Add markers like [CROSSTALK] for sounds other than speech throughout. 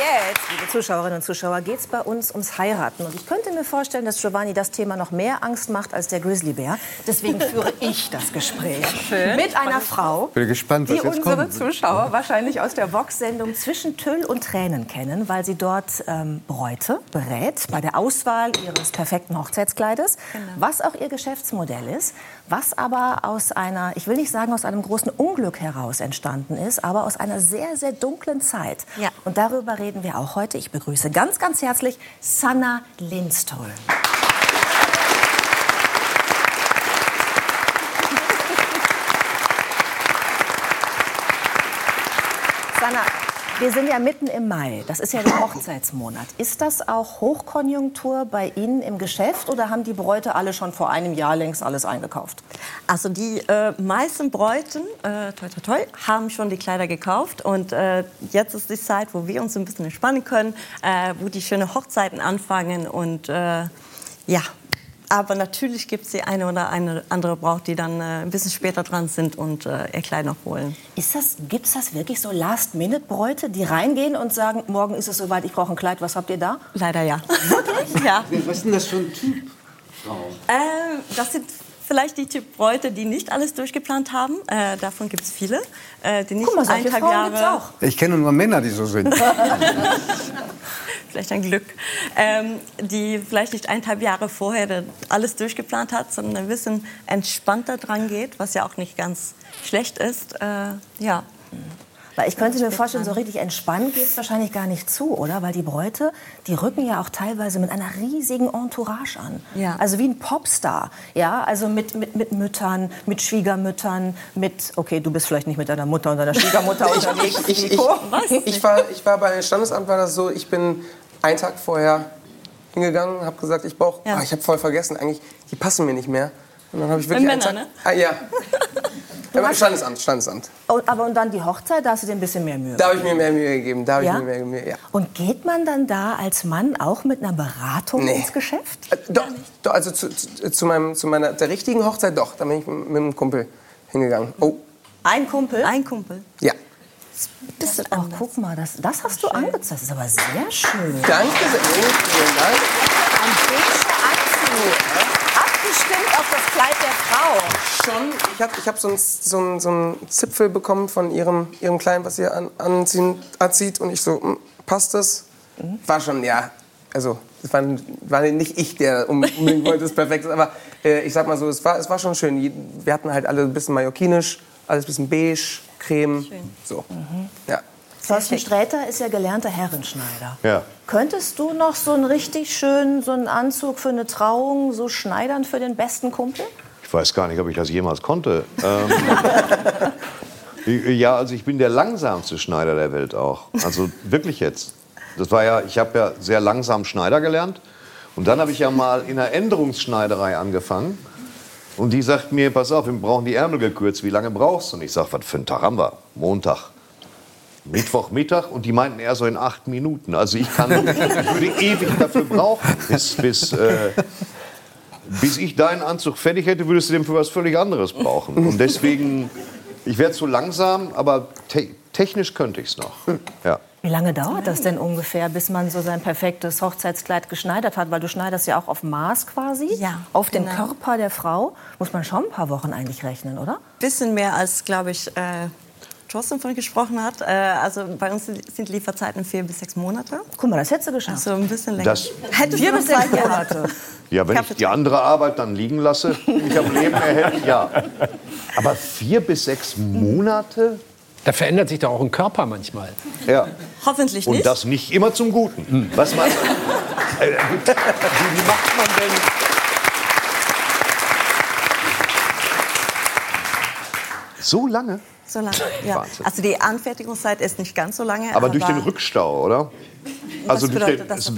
jetzt, liebe Zuschauerinnen und Zuschauer, geht es bei uns ums Heiraten. Und ich könnte mir vorstellen, dass Giovanni das Thema noch mehr Angst macht als der Grizzlybär. Deswegen führe [LAUGHS] ich das Gespräch Schön. mit einer Frau, Bin gespannt, was die jetzt unsere kommt. Zuschauer wahrscheinlich aus der Vox-Sendung Zwischen Tüll und Tränen kennen, weil sie dort ähm, Bräute berät bei der Auswahl ihres perfekten Hochzeitskleides, was auch ihr Geschäftsmodell ist, was aber aus einer, ich will nicht sagen aus einem großen Unglück heraus entstanden ist, aber aus einer sehr, sehr dunklen Zeit. Ja. Und darüber reden wir auch heute. Ich begrüße ganz, ganz herzlich Sanna Lindstol. [LAUGHS] Sanna, wir sind ja mitten im Mai. Das ist ja der [LAUGHS] Hochzeitsmonat. Ist das auch Hochkonjunktur bei Ihnen im Geschäft oder haben die Bräute alle schon vor einem Jahr längst alles eingekauft? Also die äh, meisten Bräuten, äh, toi, toi, toi, haben schon die Kleider gekauft. Und äh, jetzt ist die Zeit, wo wir uns ein bisschen entspannen können, äh, wo die schönen Hochzeiten anfangen. Und äh, ja, aber natürlich gibt es die eine oder eine andere Braut, die dann äh, ein bisschen später dran sind und äh, ihr Kleid noch holen. Ist das, gibt es das wirklich so Last-Minute-Bräute, die reingehen und sagen, morgen ist es soweit, ich brauche ein Kleid, was habt ihr da? Leider ja. Wirklich? ja. Was ist denn das für ein Typ? Ähm, das sind vielleicht die Typ Bräute, die nicht alles durchgeplant haben. Äh, davon gibt es viele. Äh, die nicht Guck mal, solche eineinhalb Frauen Jahre, gibt's auch. Ich kenne nur Männer, die so sind. [LAUGHS] vielleicht ein Glück, ähm, die vielleicht nicht eineinhalb Jahre vorher alles durchgeplant hat, sondern ein bisschen entspannter dran geht, was ja auch nicht ganz schlecht ist. Äh, ja. Weil ich könnte mir vorstellen, so richtig entspannt geht es wahrscheinlich gar nicht zu, oder? Weil die Bräute, die rücken ja auch teilweise mit einer riesigen Entourage an. Ja. Also wie ein Popstar. Ja, also mit, mit, mit Müttern, mit Schwiegermüttern, mit, okay, du bist vielleicht nicht mit deiner Mutter und deiner Schwiegermutter [LAUGHS] unterwegs. Ich, ich, Nico. ich, war, ich war bei Standesamt war das so, ich bin einen Tag vorher hingegangen, habe gesagt, ich brauche, Ja. ah, ich habe voll vergessen, eigentlich, die passen mir nicht mehr. Und dann habe ich wirklich Männern, Tag, ah, ja. [LAUGHS] ja Standesamt, Standesamt. Und, aber und dann die Hochzeit, da hast du dir ein bisschen mehr Mühe Da habe ich mir mehr Mühe gegeben, da habe Ja? ich mir mehr Mühe, ja. Und geht man dann da als Mann auch mit einer Beratung Nee. ins Geschäft? Äh, Doch, doch also zu, zu, zu, meinem, zu meiner der richtigen Hochzeit doch. Da bin ich mit einem Kumpel hingegangen. Oh, Ein Kumpel? Ein Kumpel. ja. Bisschen, oh, guck mal, das, das hast du angezogen. Das ist aber sehr schön. Danke sehr. Vielen Dank. Ein beiger Anzug. Abgestimmt auf das Kleid der Frau. Schon. Ich habe ich hab so einen so einen- so einen Zipfel bekommen von ihrem, ihrem Kleinen, was sie an, anziehen, anzieht. Und ich so, hm, passt das? War schon, ja. Also, es war, war nicht ich, der unbedingt wollte, es perfekt ist. Aber äh, ich sag mal so, es war, es war schon schön. Je- Wir hatten halt alle ein bisschen mallorquinisch, alles ein bisschen beige, Creme. So. Ja. Thorsten Sträter ist ja gelernter Herrenschneider. Ja. Könntest du noch so einen richtig schönen so einen Anzug für eine Trauung so schneidern für den besten Kumpel? Ich weiß gar nicht, ob ich das jemals konnte. Ähm, [LAUGHS] ja, also ich bin der langsamste Schneider der Welt auch. Also wirklich jetzt. Das war ja, ich habe ja sehr langsam Schneider gelernt. Und dann habe ich ja mal in einer Änderungsschneiderei angefangen. Und die sagt mir, pass auf, wir brauchen die Ärmel gekürzt. Wie lange brauchst du? Und ich sage, was für einen Tag haben wir? Montag. Mittwochmittag und die meinten eher so in acht Minuten. Also ich kann, [LAUGHS] ich würde ewig dafür brauchen, bis, bis, äh, bis ich deinen Anzug fertig hätte, würdest du den für was völlig anderes brauchen. Und deswegen, ich werde zu langsam, aber te technisch könnte ich es noch. Ja. Wie lange dauert das denn ungefähr, bis man so sein perfektes Hochzeitskleid geschneidert hat? Weil du schneiderst ja auch auf Maß quasi, Ja, auf den genau. Körper der Frau. Muss man schon ein paar Wochen eigentlich rechnen, oder? Bisschen mehr als, glaube ich, äh, Thorsten von gesprochen hat. Äh, also bei uns sind Lieferzeiten vier bis sechs Monate. Guck mal, das hättest du geschafft. Also ein bisschen länger. Das- Hätte Vier ich bis sechs Monate. Ja, wenn ich die andere Arbeit dann liegen lasse, die ich am Leben erhält, ja. Aber vier bis sechs Monate? Da verändert sich doch auch ein Körper manchmal. Ja. Hoffentlich Und nicht. das nicht immer zum Guten. Was meinst du? Äh, wie, macht man denn? So lange? so lange. Ja. Wahnsinn. Also die Anfertigungszeit ist nicht ganz so lange. Aber durch den Rückstau, oder? Was Also durch bedeutet den, das?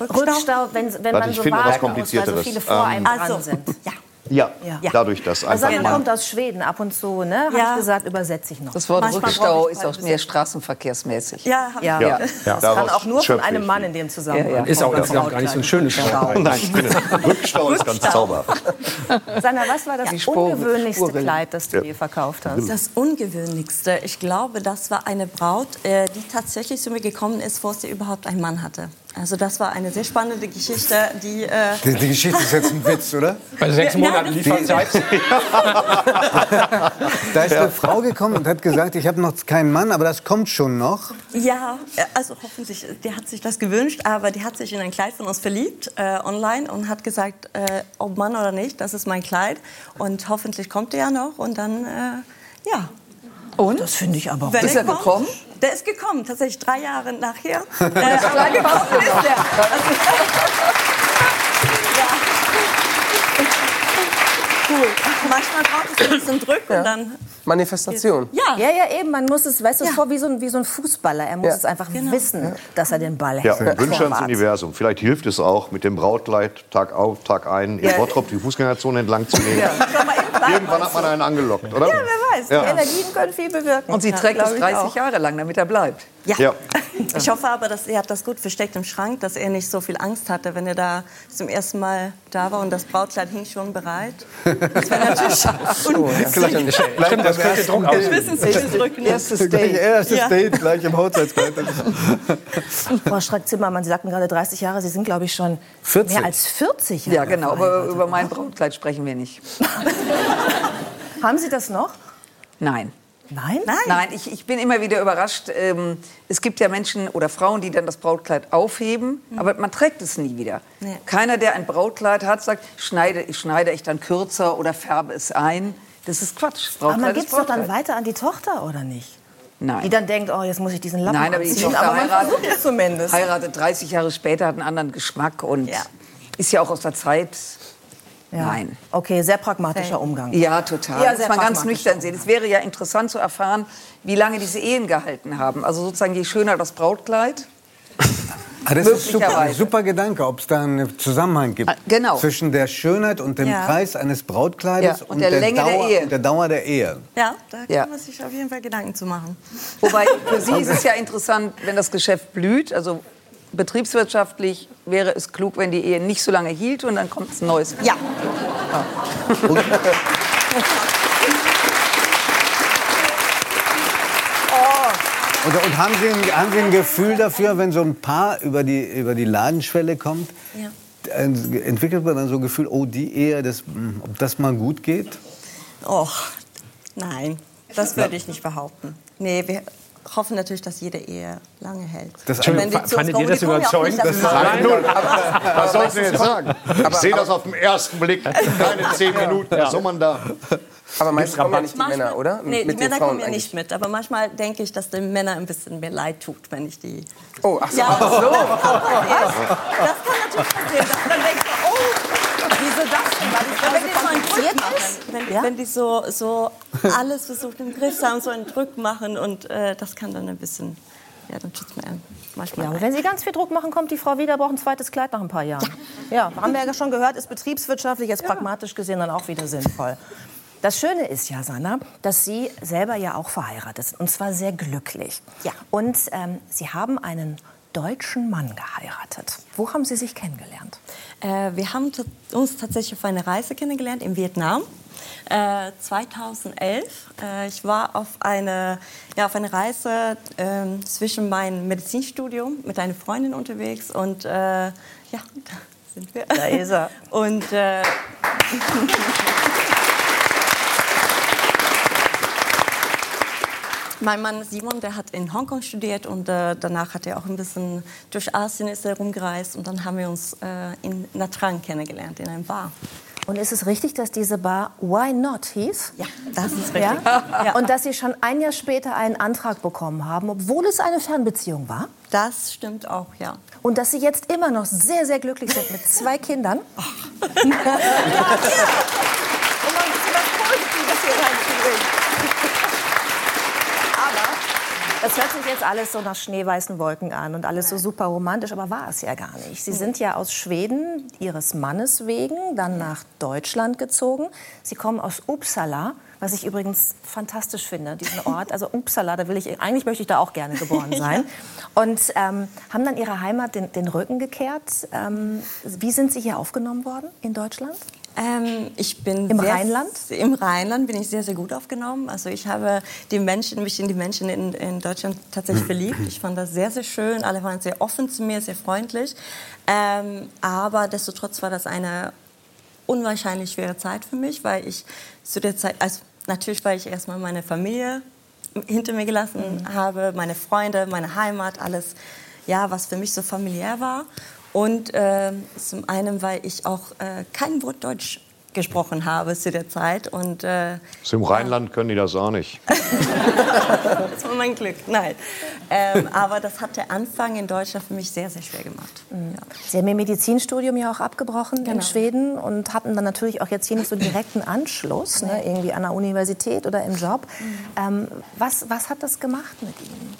Rückstau? Rückstau, wenn, wenn Warte, man ich so finde was warten muss, weil so Komplizierteres. viele vor einem Ähm, dran Also, sind. ja. Ja, Ja. dadurch, dass Also einfach man man kommt aus Schweden ab und zu, ne? Habe Ja. ich gesagt, übersetze ich noch. Das Wort Manchmal Rückstau ist auch mehr straßenverkehrsmäßig. Ja, ja. Ja. Das Daraus kann auch nur von einem Mann in dem Zusammenhang. Ja, ja. Ist auch, kommen. ist auch gar nicht so ein schönes Wort. Nein, Rückstau ist ganz zauberhaft. Sandra, was war das Spur- ungewöhnlichste Spurrillen. Kleid, das du je verkauft hast? Das Ungewöhnlichste, ich glaube, das war eine Braut, äh, die tatsächlich zu mir gekommen ist, bevor sie überhaupt einen Mann hatte. Also das war eine sehr spannende Geschichte, die... Äh, Die, die Geschichte ist jetzt ein Witz, oder? Bei sechs Monaten Lieferzeit. [LAUGHS] Da ist eine Frau gekommen und hat gesagt, ich habe noch keinen Mann, aber das kommt schon noch. Ja, also hoffentlich, der hat sich das gewünscht, aber die hat sich in ein Kleid von uns verliebt, äh, online, und hat gesagt, äh, ob Mann oder nicht, das ist mein Kleid. Und hoffentlich kommt der ja noch und dann, äh, ja. Und? Das finde ich aber Wenn Ist er kommt- gekommen? Der ist gekommen, tatsächlich drei Jahre nachher. [LAUGHS] äh, aber gekommen ist er. Also, [LAUGHS] ja. Cool. [LAUGHS] Manchmal braucht es ein bisschen Druck und dann, Manifestation. ja. Ja, ja, eben. Man muss es, weißt du, Ja. vor wie so, ein, wie so ein Fußballer. Er muss Ja. es einfach Genau. wissen, dass er den Ball Ja, hält. Wünsche ans. Universum. Vielleicht hilft es auch, mit dem Brautkleid Tag auf, Tag ein in Ja. Bottrop die Fußgängerzone entlang zu gehen. [LAUGHS] Irgendwann hat man einen angelockt, oder? Ja, wer weiß. Ja. Die Energien können viel bewirken. Und sie trägt ich 30 auch. Jahre lang, damit er bleibt. Ja. Ja. [LAUGHS] Ich hoffe aber, dass er hat das gut versteckt im Schrank, dass er nicht so viel Angst hatte, wenn er da zum ersten Mal da war und das Brautkleid hing schon bereit. Das wäre natürlich [LAUGHS] ungünstig. Stimmt, das könnte Druck aus. Wissen Sie, wie drücken. [LAUGHS] Erstes Date. Erstes Ja. Date, gleich im Hochzeitskleid. Frau Strack-Zimmermann, Sie sagten gerade 30 Jahre. Sie sind, glaube ich, schon 40. mehr als 40 Jahre Ja, genau. Aber über mein Brautkleid sprechen wir nicht. Haben Sie das noch? Nein. Nein? Nein. Nein, ich, ich bin immer wieder überrascht. Ähm, es gibt ja Menschen oder Frauen, die dann das Brautkleid aufheben, aber man trägt es nie wieder. Nee. Keiner, der ein Brautkleid hat, sagt, schneide, schneide ich dann kürzer oder färbe es ein. Das ist Quatsch. Aber man Brautkleid gibt es doch dann Brautkleid. weiter an die Tochter, oder nicht? Nein. Die dann denkt, oh, jetzt muss ich diesen Lappen Nein, aber. Tochter aber man heiratet- versucht es zumindest. Heiratet 30 Jahre später, hat einen anderen Geschmack und Ja. ist ja auch aus der Zeit. Ja. Nein. Okay, sehr pragmatischer Umgang. Ja, total. Ja, das man ganz nüchtern sehen. Es wäre ja interessant zu erfahren, wie lange diese Ehen gehalten haben. Also sozusagen, je schöner das Brautkleid. [LAUGHS] Ah, das ist super, Möglicherweise. super Gedanke, ob es da einen Zusammenhang gibt Ah, genau. zwischen der Schönheit und dem Ja. Preis eines Brautkleides Ja, und der Länge der Dauer, Ehe. und der Dauer der Ehe. Ja, da kann Ja. man sich auf jeden Fall Gedanken zu machen. Wobei für [LAUGHS] Sie ist es ja interessant, wenn das Geschäft blüht. Also betriebswirtschaftlich wäre es klug, wenn die Ehe nicht so lange hielt und dann kommt ein neues. Ja. Und, und haben, Sie ein, haben Sie ein Gefühl dafür, wenn so ein Paar über die, über die Ladenschwelle kommt, Ja. entwickelt man dann so ein Gefühl, oh, die Ehe, das, mh, ob das mal gut geht? Och, nein, das würde ich nicht behaupten. Nee, wir hoffen natürlich, dass jede Ehe lange hält. Das Wenn die zu uns fandet ihr kommen, das die ja überzeugend? nicht Das Nein, Laden. Was sollst du jetzt sagen? Ich sehe das auf den ersten Blick. Keine zehn Minuten. Was soll man da? Aber meistens kommen ja nicht die Manchmal- Männer, oder? Nee, die Mit den Männer Frauen kommen ja eigentlich. nicht mit. Aber manchmal denke ich, dass den Männern ein bisschen mehr leid tut, wenn ich die. Oh, ach so. Ja, das, kann passieren. das kann natürlich passieren. Dann denkst du, oh, Wieso das denn? Weil die wenn so die so wenn, Ja? wenn die so, so [LAUGHS] alles versucht im Griff zu haben, so einen Druck machen und äh, das kann dann ein bisschen, ja, dann tut's mir manchmal Ja, aber leid. wenn Sie ganz viel Druck machen, kommt die Frau wieder, braucht ein zweites Kleid nach ein paar Jahren. Ja, haben wir ja schon gehört, ist betriebswirtschaftlich, jetzt pragmatisch gesehen dann auch wieder sinnvoll. Das Schöne ist ja, Sanna, dass Sie selber ja auch verheiratet sind und zwar sehr glücklich. Ja. Und ähm, Sie haben einen deutschen Mann geheiratet. Wo haben Sie sich kennengelernt? Äh, wir haben uns tatsächlich auf einer Reise kennengelernt in Vietnam. Äh, 2011. Äh, ich war auf eine, ja, auf eine Reise ähm, zwischen meinem Medizinstudium mit einer Freundin unterwegs und äh, ja, da sind wir. Da ist er. [LAUGHS] Und äh, [LAUGHS] Mein Mann Simon, der hat in Hongkong studiert und äh, danach hat er auch ein bisschen durch Asien ist er rumgereist und dann haben wir uns äh, in Nha Trang kennengelernt in einem Bar. Und ist es richtig, dass diese Bar Why Not hieß? Ja, das ist Ja? richtig. Ja. Und dass Sie schon ein Jahr später einen Antrag bekommen haben, obwohl es eine Fernbeziehung war? Das stimmt auch, ja. Und dass Sie jetzt immer noch sehr, sehr glücklich sind mit zwei Kindern? [LAUGHS] Um ein bisschen was Positives hier reinzubringen. Aber Das hört sich jetzt alles so nach schneeweißen Wolken an und alles so super romantisch, aber war es ja gar nicht. Sie sind ja aus Schweden ihres Mannes wegen dann nach Deutschland gezogen. Sie kommen aus Uppsala, was ich übrigens fantastisch finde, diesen [LAUGHS] Ort. Also Uppsala, da will ich eigentlich möchte ich da auch gerne geboren [LAUGHS] sein. Und ähm, haben dann ihrer Heimat den, den Rücken gekehrt. Ähm, wie sind Sie hier aufgenommen worden in Deutschland? Ähm, ich bin Im sehr- Rheinland? Im Rheinland bin ich sehr, sehr gut aufgenommen. Also ich habe die Menschen, mich in die Menschen in, in Deutschland tatsächlich verliebt. Ich fand das sehr, sehr schön. Alle waren sehr offen zu mir, sehr freundlich. Ähm, aber destotrotz war das eine unwahrscheinlich schwere Zeit für mich, weil ich zu der Zeit, also natürlich, weil ich erstmal meine Familie hinter mir gelassen habe, meine Freunde, meine Heimat, alles, ja, was für mich so familiär war. Und ähm, zum einen, weil ich auch äh, kein Wort Deutsch gesprochen habe zu der Zeit und äh, So Im Rheinland können die das auch nicht. [LAUGHS] das war mein Glück. Nein, ähm, aber das hat der Anfang in Deutschland für mich sehr, sehr schwer gemacht. Ja. Sie haben Ihr Medizinstudium ja auch abgebrochen in Genau. Schweden und hatten dann natürlich auch jetzt hier nicht so direkten Anschluss, ne, irgendwie an der Universität oder im Job. Ähm, was, was hat das gemacht mit Ihnen?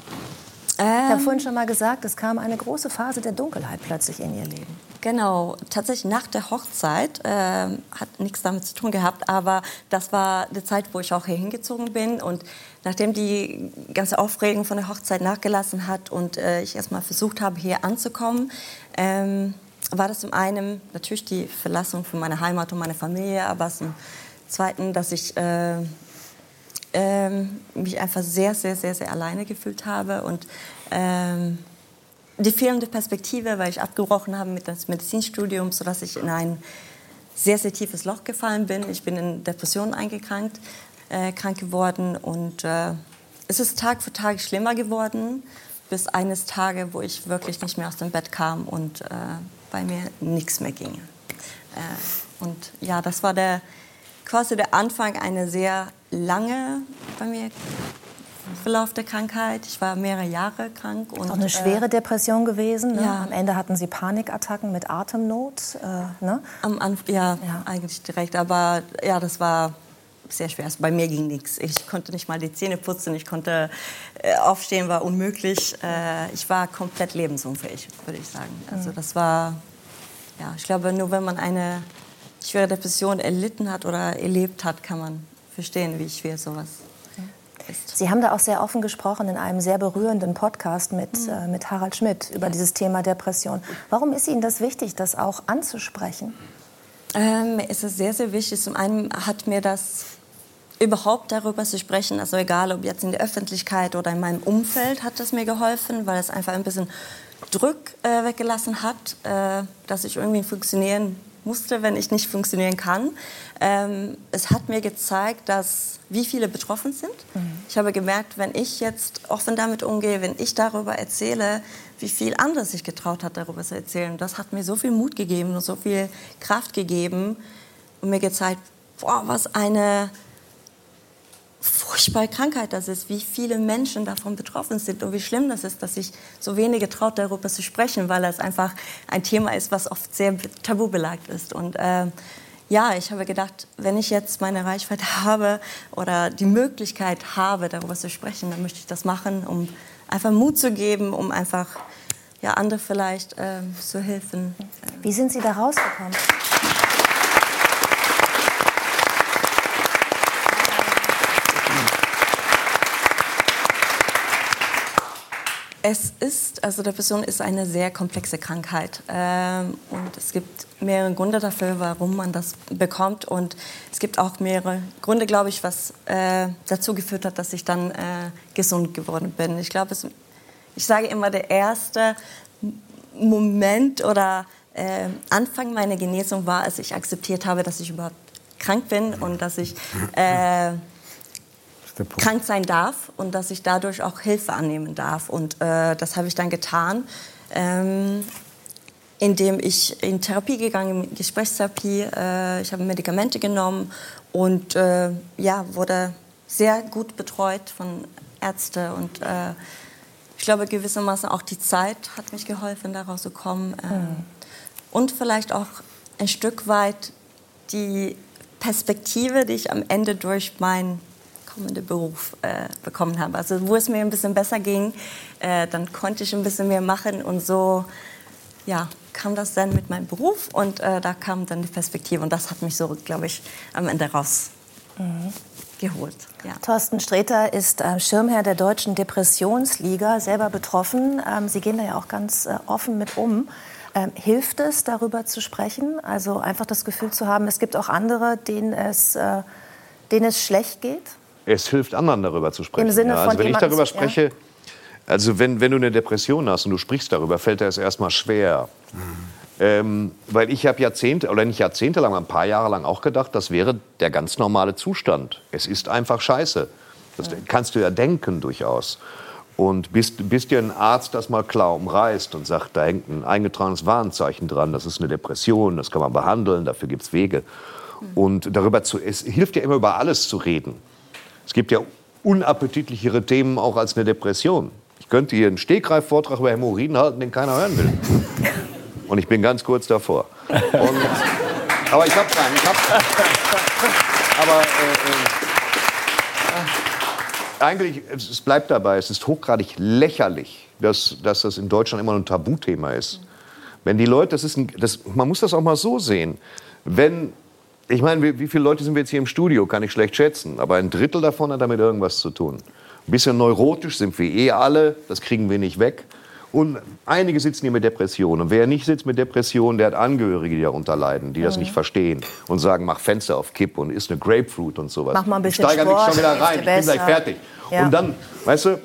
Ich habe Ähm, vorhin schon mal gesagt, es kam eine große Phase der Dunkelheit plötzlich in Ihr Leben. Genau, tatsächlich nach der Hochzeit ähm, hat nichts damit zu tun gehabt, aber das war die Zeit, wo ich auch hier hingezogen bin. Und nachdem die ganze Aufregung von der Hochzeit nachgelassen hat und äh, ich erstmal versucht habe, hier anzukommen, ähm, war das zum einen natürlich die Verlassung von meiner Heimat und meiner Familie, aber zum zweiten, dass ich äh, ähm, mich einfach sehr, sehr, sehr, sehr alleine gefühlt habe und ähm, die fehlende Perspektive, weil ich abgebrochen habe mit das Medizinstudium, sodass ich in ein sehr, sehr tiefes Loch gefallen bin. Ich bin in Depressionen eingekrankt, äh, krank geworden und äh, es ist Tag für Tag schlimmer geworden, bis eines Tages, wo ich wirklich nicht mehr aus dem Bett kam und äh, bei mir nichts mehr ging. Äh, und ja, das war der, quasi der Anfang einer sehr lange bei mir Verlauf der Krankheit. Ich war mehrere Jahre krank. Und, Auch eine schwere Depression gewesen. Ne? ja. Am Ende hatten Sie Panikattacken mit Atemnot. Äh, ne? Am Anf ja, Ja. eigentlich direkt. Aber ja, das war sehr schwer. Also bei mir ging nichts. Ich konnte nicht mal die Zähne putzen. Ich konnte äh, aufstehen, war unmöglich. Äh, ich war komplett lebensunfähig, würde ich sagen. Also das war, ja, ich glaube, nur wenn man eine schwere Depression erlitten hat oder erlebt hat, kann man verstehen, wie schwer sowas ist. Sie haben da auch sehr offen gesprochen in einem sehr berührenden Podcast mit, Mhm. äh, mit Harald Schmidt über dieses Thema Depression. Warum ist Ihnen das wichtig, das auch anzusprechen? Ähm, mir ist es sehr, sehr wichtig. Zum einen hat mir das überhaupt darüber zu sprechen, also egal ob jetzt in der Öffentlichkeit oder in meinem Umfeld, hat das mir geholfen, weil es einfach ein bisschen Druck äh, weggelassen hat, äh, dass ich irgendwie funktionieren musste, wenn ich nicht funktionieren kann. Ähm, es hat mir gezeigt, dass wie viele betroffen sind. Ich habe gemerkt, wenn ich jetzt offen damit umgehe, wenn ich darüber erzähle, wie viel andere sich getraut hat, darüber zu erzählen. Das hat mir so viel Mut gegeben und so viel Kraft gegeben und mir gezeigt, boah, was eine furchtbare Krankheit das ist, wie viele Menschen davon betroffen sind und wie schlimm das ist, dass sich so wenige traut, darüber zu sprechen, weil es einfach ein Thema ist, was oft sehr tabubelagt ist. Und äh, ja, ich habe gedacht, wenn ich jetzt meine Reichweite [LAUGHS] habe oder die Möglichkeit habe, darüber zu sprechen, dann möchte ich das machen, um einfach Mut zu geben, um einfach ja, andere vielleicht äh, zu helfen. Wie sind Sie da rausgekommen? Es ist, also Depression ist eine sehr komplexe Krankheit ähm, und es gibt mehrere Gründe dafür, warum man das bekommt und es gibt auch mehrere Gründe, glaube ich, was äh, dazu geführt hat, dass ich dann äh, gesund geworden bin. Ich glaube, ich sage immer, der erste Moment oder äh, Anfang meiner Genesung war, als ich akzeptiert habe, dass ich überhaupt krank bin und dass ich äh, ist der Punkt. Krank sein darf und dass ich dadurch auch Hilfe annehmen darf. Und äh, das habe ich dann getan, ähm, indem ich in Therapie gegangen bin, Gesprächstherapie. Äh, ich habe Medikamente genommen und äh, ja, wurde sehr gut betreut von Ärzten. Und äh, ich glaube, gewissermaßen auch die Zeit hat mich geholfen, da rauszukommen. Äh, Und vielleicht auch ein Stück weit die Perspektive, die ich am Ende durch mein kommende Beruf äh, bekommen habe. Also wo es mir ein bisschen besser ging, äh, dann konnte ich ein bisschen mehr machen und so ja, kam das dann mit meinem Beruf und äh, da kam dann die Perspektive und das hat mich so, glaube ich, am Ende raus Mhm. geholt. Ja. Thorsten Sträter ist äh, Schirmherr der Deutschen Depressionsliga, selber betroffen. Ähm, Sie gehen da ja auch ganz äh, offen mit um. Ähm, hilft es, darüber zu sprechen? Also einfach das Gefühl zu haben, es gibt auch andere, denen es, äh, denen es schlecht geht? Es hilft anderen, darüber zu sprechen. Im Sinne ja. von Also wenn ich darüber ja. spreche, also wenn, wenn du eine Depression hast und du sprichst darüber, fällt dir das erstmal schwer. Ähm, weil ich habe Jahrzehnte, oder nicht Jahrzehnte lang, ein paar Jahre lang auch gedacht, das wäre der ganz normale Zustand. Es ist einfach scheiße. Das kannst du ja denken durchaus. Und bis, bis dir ein Arzt das mal klar umreißt und sagt, da hängt ein eingetragenes Warnzeichen dran, das ist eine Depression, das kann man behandeln, dafür gibt es Wege. Und darüber zu, es hilft ja immer über alles zu reden. Es gibt ja unappetitlichere Themen auch als eine Depression. Ich könnte hier einen Stegreif-Vortrag über Hämorrhoiden halten, den keiner hören will. Und ich bin ganz kurz davor. Und, aber ich habe keinen. Hab, aber äh, äh, eigentlich, es bleibt dabei, es ist hochgradig lächerlich, dass, dass das in Deutschland immer ein Tabuthema ist. Wenn die Leute, das ist ein, das, man muss das auch mal so sehen. Wenn, ich meine, wie, wie viele Leute sind wir jetzt hier im Studio, kann ich schlecht schätzen, aber ein Drittel davon hat damit irgendwas zu tun. Ein bisschen neurotisch sind wir eh alle, das kriegen wir nicht weg. Und einige sitzen hier mit Depressionen. Und wer nicht sitzt mit Depressionen, der hat Angehörige, die darunter leiden, die das nicht verstehen und sagen, mach Fenster auf Kipp und isst eine Grapefruit und sowas. Mach mal ein bisschen Steigern mich Sport, schon wieder rein, ich bin gleich fertig. Ja. Und dann, weißt du,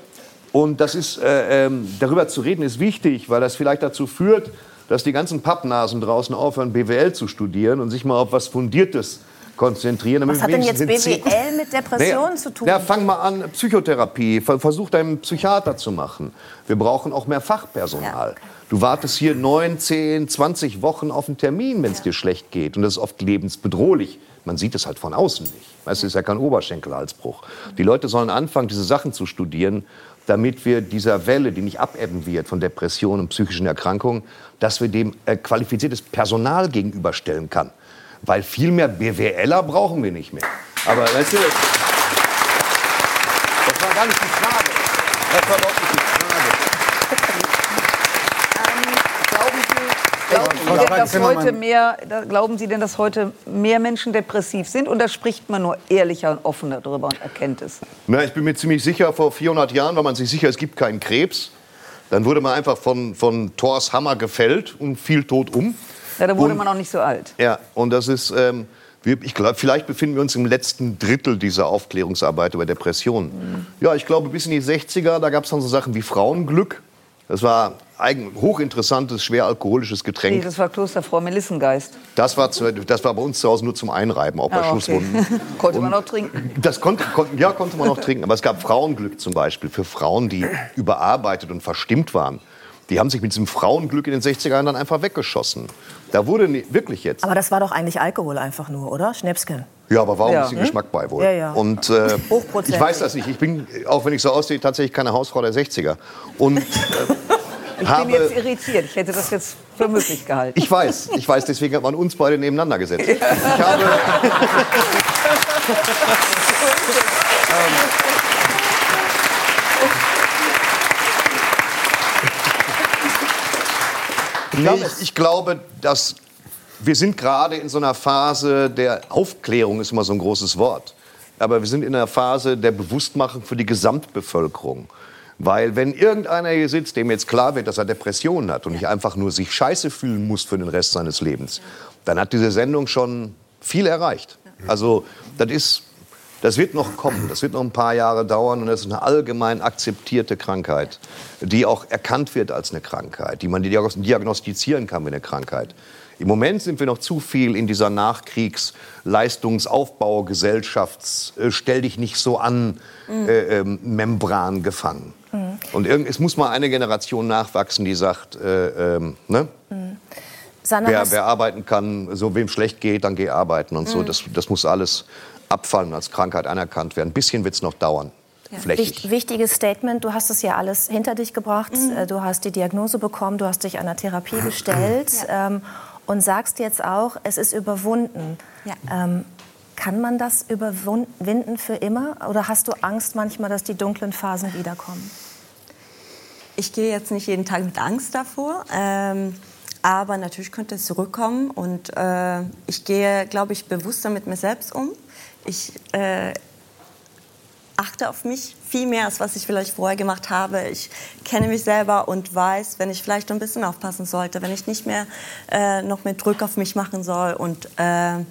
und das ist, äh, ähm, darüber zu reden ist wichtig, weil das vielleicht dazu führt, dass die ganzen Pappnasen draußen aufhören, BWL zu studieren und sich mal auf was Fundiertes konzentrieren. Was hat denn jetzt BWL [LAUGHS] mit Depressionen Naja, zu tun? Ja, fang mal an, Psychotherapie. Ver- Versuch deinen Psychiater zu machen. Wir brauchen auch mehr Fachpersonal. Du wartest hier neun, zehn, 20 Wochen auf einen Termin, wenn es dir schlecht geht. Und das ist oft lebensbedrohlich. Man sieht es halt von außen nicht. Weißt du, ist ja kein Oberschenkelhalsbruch. Die Leute sollen anfangen, diese Sachen zu studieren, damit wir dieser Welle, die nicht abebben wird von Depressionen und psychischen Erkrankungen, dass wir dem äh, qualifiziertes Personal gegenüberstellen kann. Weil viel mehr BWLer brauchen wir nicht mehr. Aber weißt du, das war gar nicht die Frage. Das war überhaupt nicht die Frage. Glauben Sie, denn, dass heute mehr, glauben Sie denn, dass heute mehr Menschen depressiv sind? Und da spricht man nur ehrlicher und offener darüber und erkennt es? Na, ich bin mir ziemlich sicher, vor 400 Jahren war man sich sicher, es gibt keinen Krebs. Dann wurde man einfach von, von Thors Hammer gefällt und fiel tot um. Ja, da wurde Und- man auch nicht so alt. Ja, und das ist, ähm, ich glaube, vielleicht befinden wir uns im letzten Drittel dieser Aufklärungsarbeit über Depressionen. Ja, ich glaube, bis in die 60er, da gab es dann so Sachen wie Frauenglück. Das war ein hochinteressantes, schwer alkoholisches Nee, Getränk. das war Klosterfrau Melissengeist. Das war, zu, das war bei uns zu Hause nur zum Einreiben, auch bei Ah, okay. Schlussrunden. [LAUGHS] Konnte man auch trinken. Das konnte, konnte, ja, konnte man auch trinken. Aber es gab Frauenglück zum Beispiel für Frauen, die überarbeitet und verstimmt waren. Die haben sich mit diesem Frauenglück in den 60er Jahren dann einfach weggeschossen. Da wurde nie, wirklich jetzt. Aber das war doch eigentlich Alkohol einfach nur, oder? Schnäpschen. Ja, aber war auch Ja. ein bisschen Geschmack bei wohl. Ja, ja. Und äh, Hochprozentig. ich weiß das nicht. Ich bin, auch wenn ich so aussehe, tatsächlich keine Hausfrau der 60er. Und äh, Ich habe, bin jetzt irritiert. Ich hätte das jetzt für möglich gehalten. ich weiß, ich weiß, deswegen hat man uns beide nebeneinander gesetzt. Ich habe, Nee, ich, ich glaube, dass wir sind gerade in so einer Phase der Aufklärung, ist immer so ein großes Wort. Aber wir sind in einer Phase der Bewusstmachung für die Gesamtbevölkerung. Weil wenn irgendeiner hier sitzt, dem jetzt klar wird, dass er Depressionen hat und nicht einfach nur sich scheiße fühlen muss für den Rest seines Lebens, dann hat diese Sendung schon viel erreicht. Also das ist, das wird noch kommen, das wird noch ein paar Jahre dauern und das ist eine allgemein akzeptierte Krankheit, die auch erkannt wird als eine Krankheit, die man diagnos- diagnostizieren kann wie eine Krankheit. Im Moment sind wir noch zu viel in dieser Nachkriegs-Leistungsaufbau, Gesellschafts, äh, stell dich nicht so an, äh, ähm, gefangen. Und irgend, es muss mal eine Generation nachwachsen, die sagt, äh, ähm, ne? Sanna, wer, wer arbeiten kann, so wem schlecht geht, dann geh arbeiten und so. Das, das muss alles abfallen, als Krankheit anerkannt werden. Ein bisschen wird es noch dauern. Flächig. Wich- Wichtiges Statement. Du hast es ja alles hinter dich gebracht. Äh, Du hast die Diagnose bekommen. Du hast dich einer Therapie gestellt. Ähm, und sagst jetzt auch, es ist überwunden. Ja. Ähm, Kann man das überwinden für immer? Oder hast du Angst manchmal, dass die dunklen Phasen wiederkommen? Ich gehe jetzt nicht jeden Tag mit Angst davor. Ähm, aber natürlich könnte es zurückkommen. Und äh, ich gehe, glaube ich, bewusster mit mir selbst um. Ich äh, achte auf mich viel mehr, als was ich vielleicht vorher gemacht habe. Ich kenne mich selber und weiß, wenn ich vielleicht ein bisschen aufpassen sollte, wenn ich nicht mehr äh, noch mehr Druck auf mich machen soll. Und äh,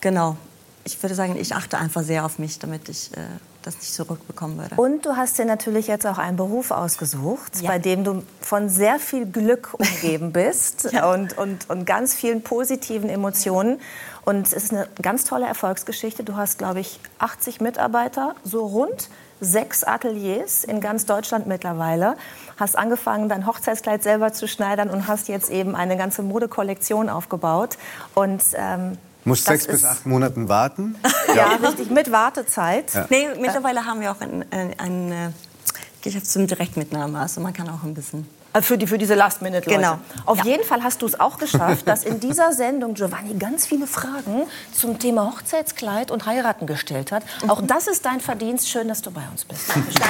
genau, ich würde sagen, ich achte einfach sehr auf mich, damit ich äh, das nicht zurückbekommen würde. Und du hast dir natürlich jetzt auch einen Beruf ausgesucht, Ja. bei dem du von sehr viel Glück umgeben [LAUGHS] bist Ja. und, und, und ganz vielen positiven Emotionen. Und es ist eine ganz tolle Erfolgsgeschichte. Du hast, glaube ich, 80 Mitarbeiter, so rund. Sechs Ateliers in ganz Deutschland mittlerweile. Hast angefangen, dein Hochzeitskleid selber zu schneidern und hast jetzt eben eine ganze Modekollektion aufgebaut. Und ähm, Muss sechs bis acht Monaten warten. [LAUGHS] Ja, richtig, mit Wartezeit. Ja. Nee, mittlerweile haben wir auch einen, einen, einen äh, Geschäftsführer direkt mit Name. Also man kann auch ein bisschen. Äh, Für, die, für diese Last-Minute-Leute. Genau. Auf Ja. jeden Fall hast du es auch geschafft, dass in dieser Sendung Giovanni ganz viele Fragen zum Thema Hochzeitskleid und Heiraten gestellt hat. Auch das ist dein Verdienst. Schön, dass du bei uns bist. [LAUGHS] Dankeschön.